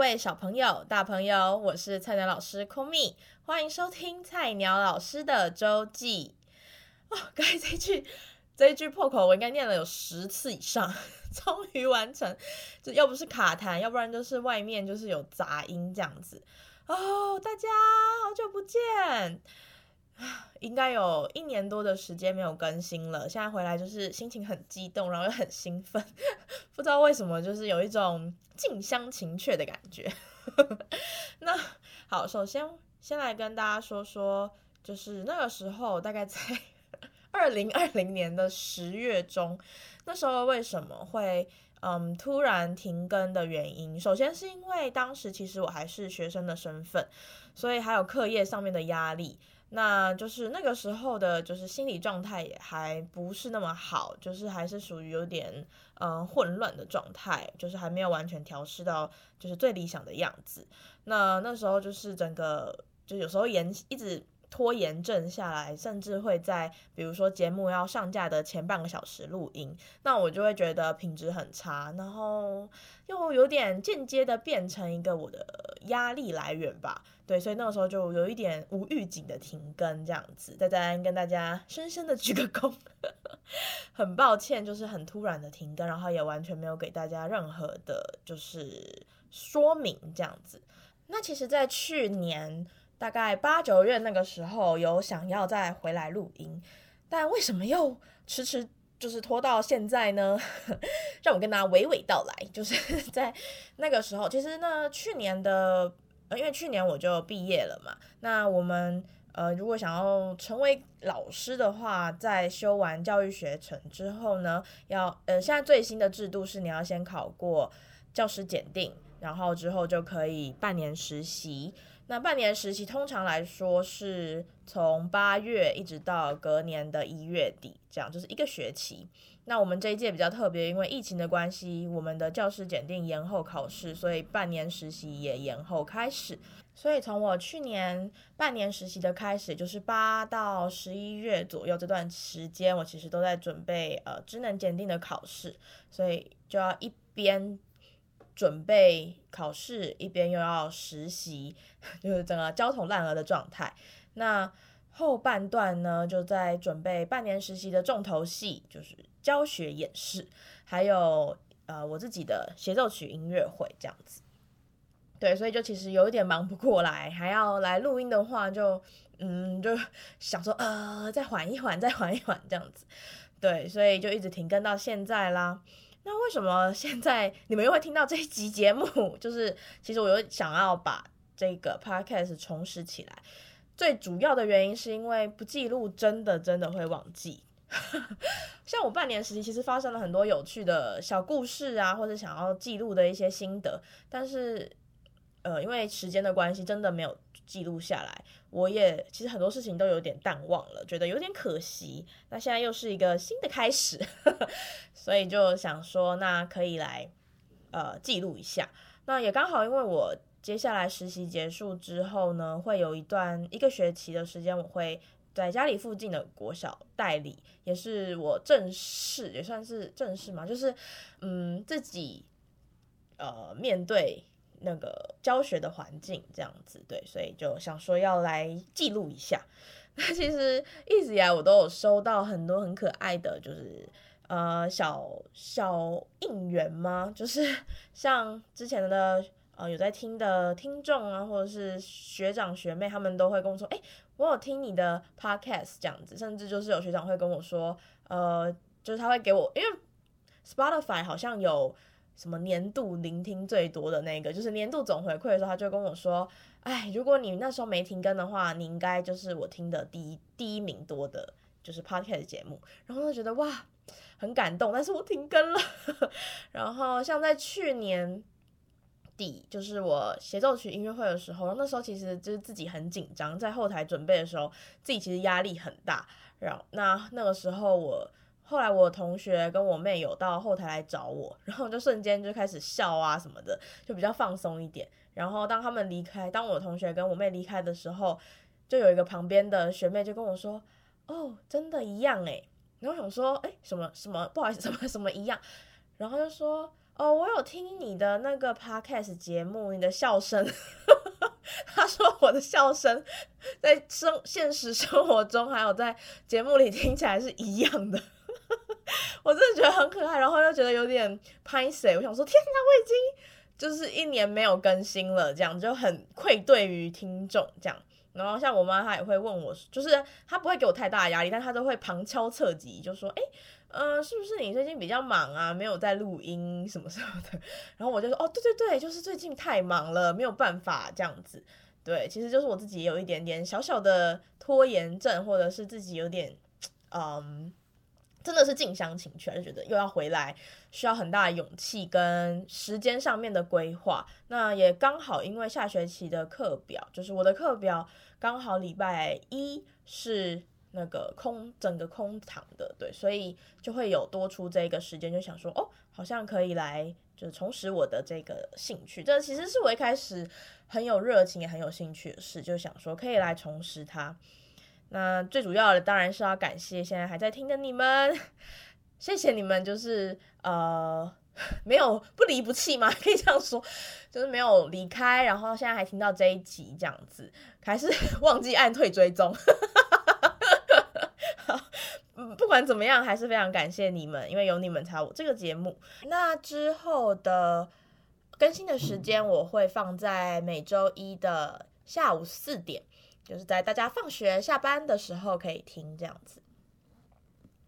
各位小朋友、大朋友，我是菜鸟老师空蜜，欢迎收听菜鸟老师的周记。哦，刚才这句这一句破口，我应该念了有十次以上，终于完成。就要不是卡痰，要不然就是外面就是有杂音这样子。哦，大家好久不见。应该有一年多的时间没有更新了，现在回来就是心情很激动，然后又很兴奋，不知道为什么就是有一种近乡情怯的感觉。那好，首先先来跟大家说说，就是那个时候大概在二零二零年的十月中，那时候为什么会嗯突然停更的原因，首先是因为当时其实我还是学生的身份，所以还有课业上面的压力。那就是那个时候的，就是心理状态也还不是那么好，就是还是属于有点嗯混乱的状态，就是还没有完全调试到就是最理想的样子。那那时候就是整个就有时候延一直拖延症下来，甚至会在比如说节目要上架的前半个小时录音，那我就会觉得品质很差，然后又有点间接的变成一个我的压力来源吧。对，所以那个时候就有一点无预警的停更这样子，在这跟大家深深的鞠个躬，很抱歉，就是很突然的停更，然后也完全没有给大家任何的，就是说明这样子。那其实，在去年大概八九月那个时候，有想要再回来录音，但为什么又迟迟就是拖到现在呢？让我跟大家娓娓道来，就是 在那个时候，其实呢，去年的。因为去年我就毕业了嘛，那我们呃，如果想要成为老师的话，在修完教育学程之后呢，要呃，现在最新的制度是你要先考过教师检定，然后之后就可以半年实习。那半年实习通常来说是从八月一直到隔年的一月底，这样就是一个学期。那我们这一届比较特别，因为疫情的关系，我们的教师检定延后考试，所以半年实习也延后开始。所以从我去年半年实习的开始，就是八到十一月左右这段时间，我其实都在准备呃职能检定的考试，所以就要一边准备考试，一边又要实习，就是整个焦头烂额的状态。那后半段呢，就在准备半年实习的重头戏，就是教学演示，还有呃我自己的协奏曲音乐会这样子。对，所以就其实有一点忙不过来，还要来录音的话就，嗯就 想说呃再缓一缓，再缓一缓这样子。对，所以就一直停更到现在啦。那为什么现在你们又会听到这一集节目？就是其实我有想要把这个 podcast 重拾起来。最主要的原因是因为不记录真的真的会忘记，像我半年时期其实发生了很多有趣的小故事啊，或者想要记录的一些心得，但是呃因为时间的关系真的没有记录下来，我也其实很多事情都有点淡忘了，觉得有点可惜。那现在又是一个新的开始，所以就想说那可以来呃记录一下，那也刚好因为我。接下来实习结束之后呢，会有一段一个学期的时间，我会在家里附近的国小代理，也是我正式也算是正式嘛，就是嗯自己呃面对那个教学的环境这样子，对，所以就想说要来记录一下。那其实一直以来我都有收到很多很可爱的，就是呃小小应援吗？就是 像之前的。呃，有在听的听众啊，或者是学长学妹，他们都会跟我说，哎、我有听你的 podcast 这样子，甚至就是有学长会跟我说，呃，就是他会给我，因为 Spotify 好像有什么年度聆听最多的那个，就是年度总回馈的时候，他就跟我说，哎，如果你那时候没停更的话，你应该就是我听的第一第一名多的，就是 podcast 节目，然后就觉得哇，很感动，但是我停更了，然后像在去年底。就是我协奏曲音乐会的时候，那时候其实就是自己很紧张，在后台准备的时候，自己其实压力很大。然后那那个时候我后来我同学跟我妹有到后台来找我，然后就瞬间就开始笑啊什么的，就比较放松一点。然后当他们离开，当我同学跟我妹离开的时候，就有一个旁边的学妹就跟我说：“哦，真的一样诶。”然后想说：“诶，什么什么？不好意思，什么什么一样？”然后就说。哦，我有听你的那个 podcast 节目，你的笑声。他说我的笑声在生现实生活中还有在节目里听起来是一样的，我真的觉得很可爱，然后又觉得有点拍谢。我想说，天哪，我已经就是一年没有更新了，这样就很愧对于听众这样。然后像我妈，她也会问我，就是她不会给我太大的压力，但她都会旁敲侧击，就说，哎。呃，是不是你最近比较忙啊？没有在录音什么什么的。然后我就说，哦，对对对，就是最近太忙了，没有办法这样子。对，其实就是我自己有一点点小小的拖延症，或者是自己有点，嗯，真的是近乡情怯，就觉得又要回来，需要很大的勇气跟时间上面的规划。那也刚好，因为下学期的课表，就是我的课表刚好礼拜一是。那个空整个空堂的，对，所以就会有多出这个时间，就想说，哦，好像可以来，就是重拾我的这个兴趣。这其实是我一开始很有热情也很有兴趣的事，就想说可以来重拾它。那最主要的当然是要感谢现在还在听的你们，谢谢你们，就是呃 没有不离不弃嘛，可以这样说，就是没有离开，然后现在还听到这一集这样子，还是 忘记按退追踪。哈哈哈不管怎么样，还是非常感谢你们，因为有你们才有这个节目。那之后的更新的时间，我会放在每周一的下午四点，就是在大家放学下班的时候可以听这样子。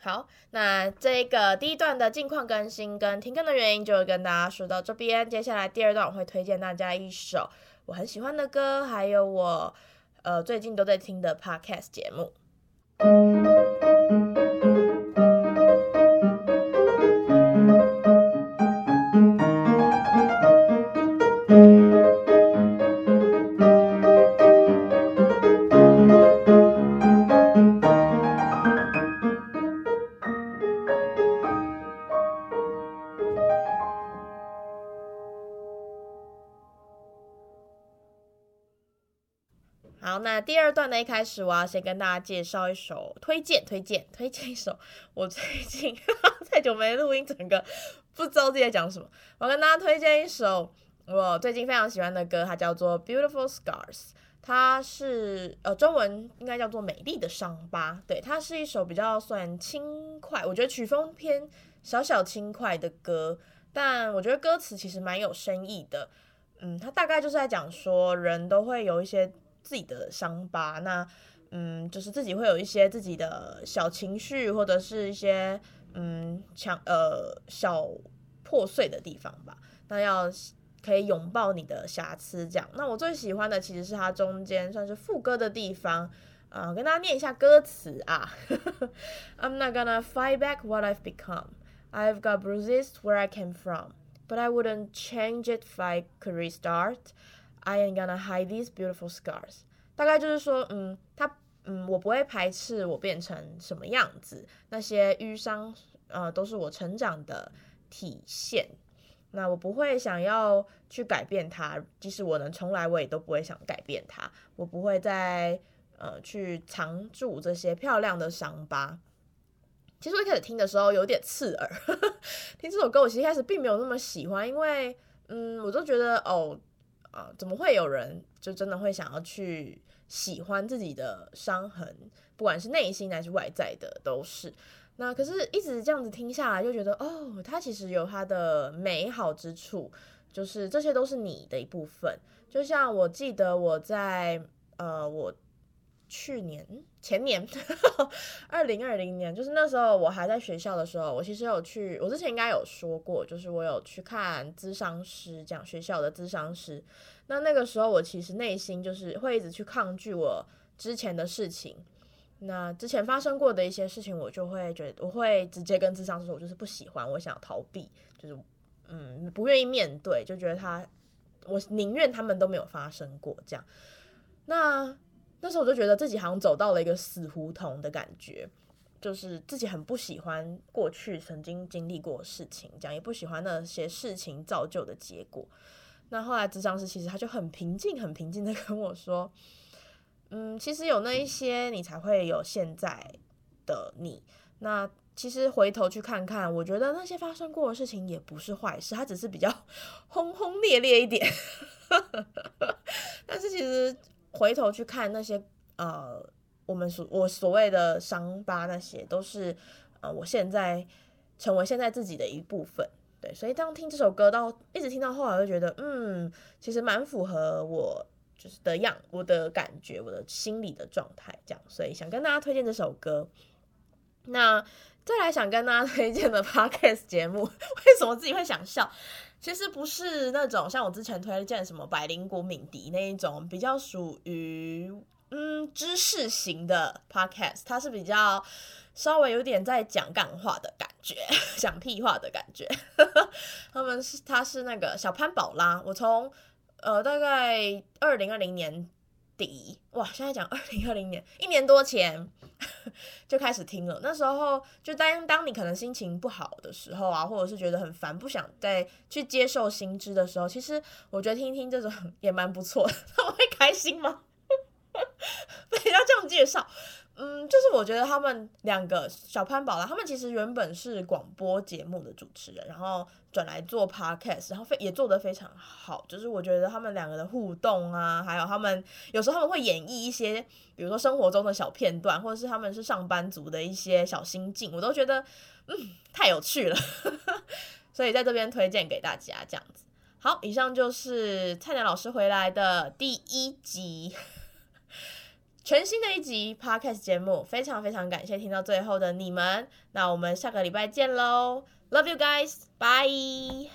好，那这个第一段的近况更新跟停更的原因，就跟大家说到这边。接下来第二段，我会推荐大家一首我很喜欢的歌，还有我呃最近都在听的 Podcast 节目。第二段呢，一开始我要先跟大家介绍一首推荐，推荐，推荐一首我最近 太久没录音，整个不知道自己在讲什么。我要跟大家推荐一首我最近非常喜欢的歌，它叫做《Beautiful Scars》，它是呃中文应该叫做《美丽的伤疤》。对，它是一首比较算轻快，我觉得曲风偏小小轻快的歌，但我觉得歌词其实蛮有深意的。嗯，它大概就是在讲说人都会有一些。自己的伤疤，那嗯，就是自己会有一些自己的小情绪，或者是一些嗯强呃小破碎的地方吧。那要可以拥抱你的瑕疵，这样。那我最喜欢的其实是它中间算是副歌的地方啊，跟大家念一下歌词啊。I'm not gonna fight back what I've become. I've got bruises where I came from, but I wouldn't change it if I could restart. I am gonna hide these beautiful scars。大概就是说，嗯，他，嗯，我不会排斥我变成什么样子，那些瘀伤，呃，都是我成长的体现。那我不会想要去改变它，即使我能重来，我也都不会想改变它。我不会再，呃，去藏住这些漂亮的伤疤。其实我一开始听的时候有点刺耳，听这首歌我其实一开始并没有那么喜欢，因为，嗯，我都觉得，哦。啊，怎么会有人就真的会想要去喜欢自己的伤痕，不管是内心还是外在的，都是。那可是一直这样子听下来，就觉得哦，它其实有它的美好之处，就是这些都是你的一部分。就像我记得我在呃，我去年前年，二零二零年，就是那时候我还在学校的时候，我其实有去，我之前应该有说过，就是我有去看咨商师，这样学校的咨商师。那那个时候我其实内心就是会一直去抗拒我之前的事情，那之前发生过的一些事情，我就会觉得我会直接跟咨商师说，我就是不喜欢，我想逃避，就是嗯不愿意面对，就觉得他，我宁愿他们都没有发生过这样。那那时候我就觉得自己好像走到了一个死胡同的感觉，就是自己很不喜欢过去曾经经历过的事情，这样也不喜欢那些事情造就的结果。那后来咨商师其实他就很平静、很平静的 跟我说，嗯，其实有那一些你才会有现在的你。那其实回头去看看，我觉得那些发生过的事情也不是坏事，它只是比较 轰轰烈烈一点。但是其实回头去看那些呃，我们所我所谓的伤疤，那些都是呃，我现在成为现在自己的一部分。对，所以当听这首歌到一直听到后来，就觉得嗯，其实蛮符合我就是的样，我的感觉，我的心理的状态这样，所以想跟大家推荐这首歌。那再来想跟大家推荐的 podcast 节目，为什么自己会想笑？其实不是那种像我之前推荐什么百灵谷敏迪那一种比较属于嗯知识型的 podcast，它是比较稍微有点在讲干话的感觉，讲屁话的感觉。他们是他是那个小潘宝拉，我从呃大概二零二零年底哇，现在讲二零二零年 一年多前。就开始听了，那时候就当当你可能心情不好的时候啊，或者是觉得很烦，不想再去接受新知的时候，其实我觉得听听这种也蛮不错的。他 们会开心吗？被人家这样介绍。嗯，就是我觉得他们两个小潘宝拉，他们其实原本是广播节目的主持人，然后转来做 podcast，然后非也做得非常好。就是我觉得他们两个的互动啊，还有他们有时候他们会演绎一些，比如说生活中的小片段，或者是他们是上班族的一些小心境，我都觉得嗯太有趣了，所以在这边推荐给大家这样子。好，以上就是菜鸟老师回来的第一集。全新的一集 Podcast 节目，非常非常感谢听到最后的你们，那我们下个礼拜见喽，Love you guys，bye。